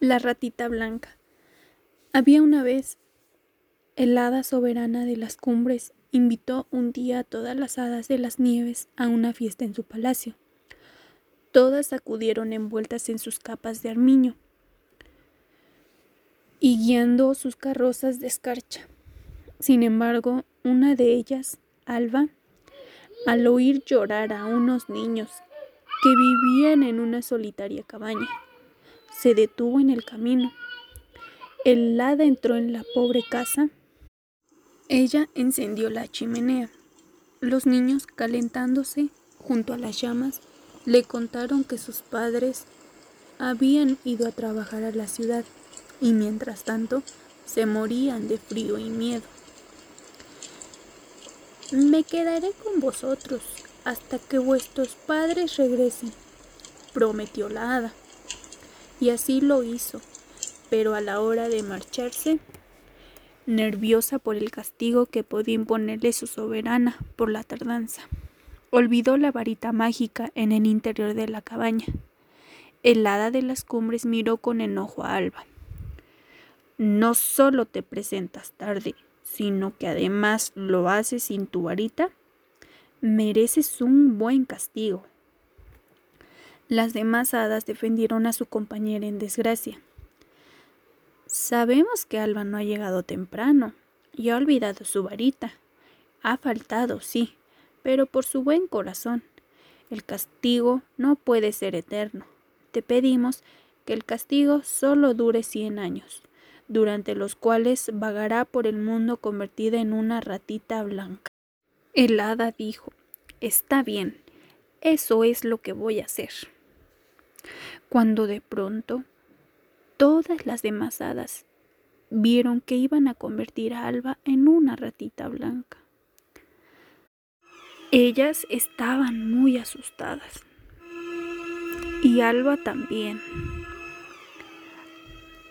La ratita blanca. Había una vez el hada soberana de las cumbres invitó un día a todas las hadas de las nieves a una fiesta en su palacio. Todas acudieron envueltas en sus capas de armiño y guiando sus carrozas de escarcha. Sin embargo, una de ellas, Alba, al oír llorar a unos niños que vivían en una solitaria cabaña, se detuvo en el camino. El hada entró en la pobre casa. Ella encendió la chimenea. Los niños, calentándose junto a las llamas, le contaron que sus padres habían ido a trabajar a la ciudad y mientras tanto se morían de frío y miedo. Me quedaré con vosotros hasta que vuestros padres regresen, prometió la hada y así lo hizo. Pero a la hora de marcharse, nerviosa por el castigo que podía imponerle su soberana por la tardanza, olvidó la varita mágica en el interior de la cabaña. El hada de las cumbres miró con enojo a Alba. No solo te presentas tarde, sino que además lo haces sin tu varita. Mereces un buen castigo. Las demás hadas defendieron a su compañera en desgracia. Sabemos que Alba no ha llegado temprano y ha olvidado su varita. Ha faltado, sí, pero por su buen corazón. El castigo no puede ser eterno. Te pedimos que el castigo solo dure cien años, durante los cuales vagará por el mundo convertida en una ratita blanca. El hada dijo, Está bien, eso es lo que voy a hacer cuando de pronto todas las demás hadas vieron que iban a convertir a Alba en una ratita blanca. Ellas estaban muy asustadas y Alba también,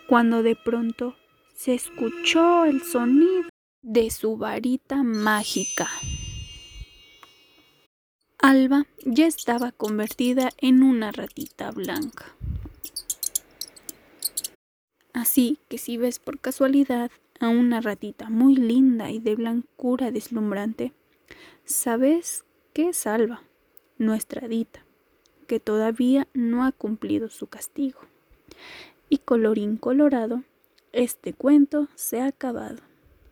cuando de pronto se escuchó el sonido de su varita mágica. Alba ya estaba convertida en una ratita blanca. Así que si ves por casualidad a una ratita muy linda y de blancura deslumbrante, sabes que es Alba, nuestra hadita, que todavía no ha cumplido su castigo. Y colorín colorado, este cuento se ha acabado.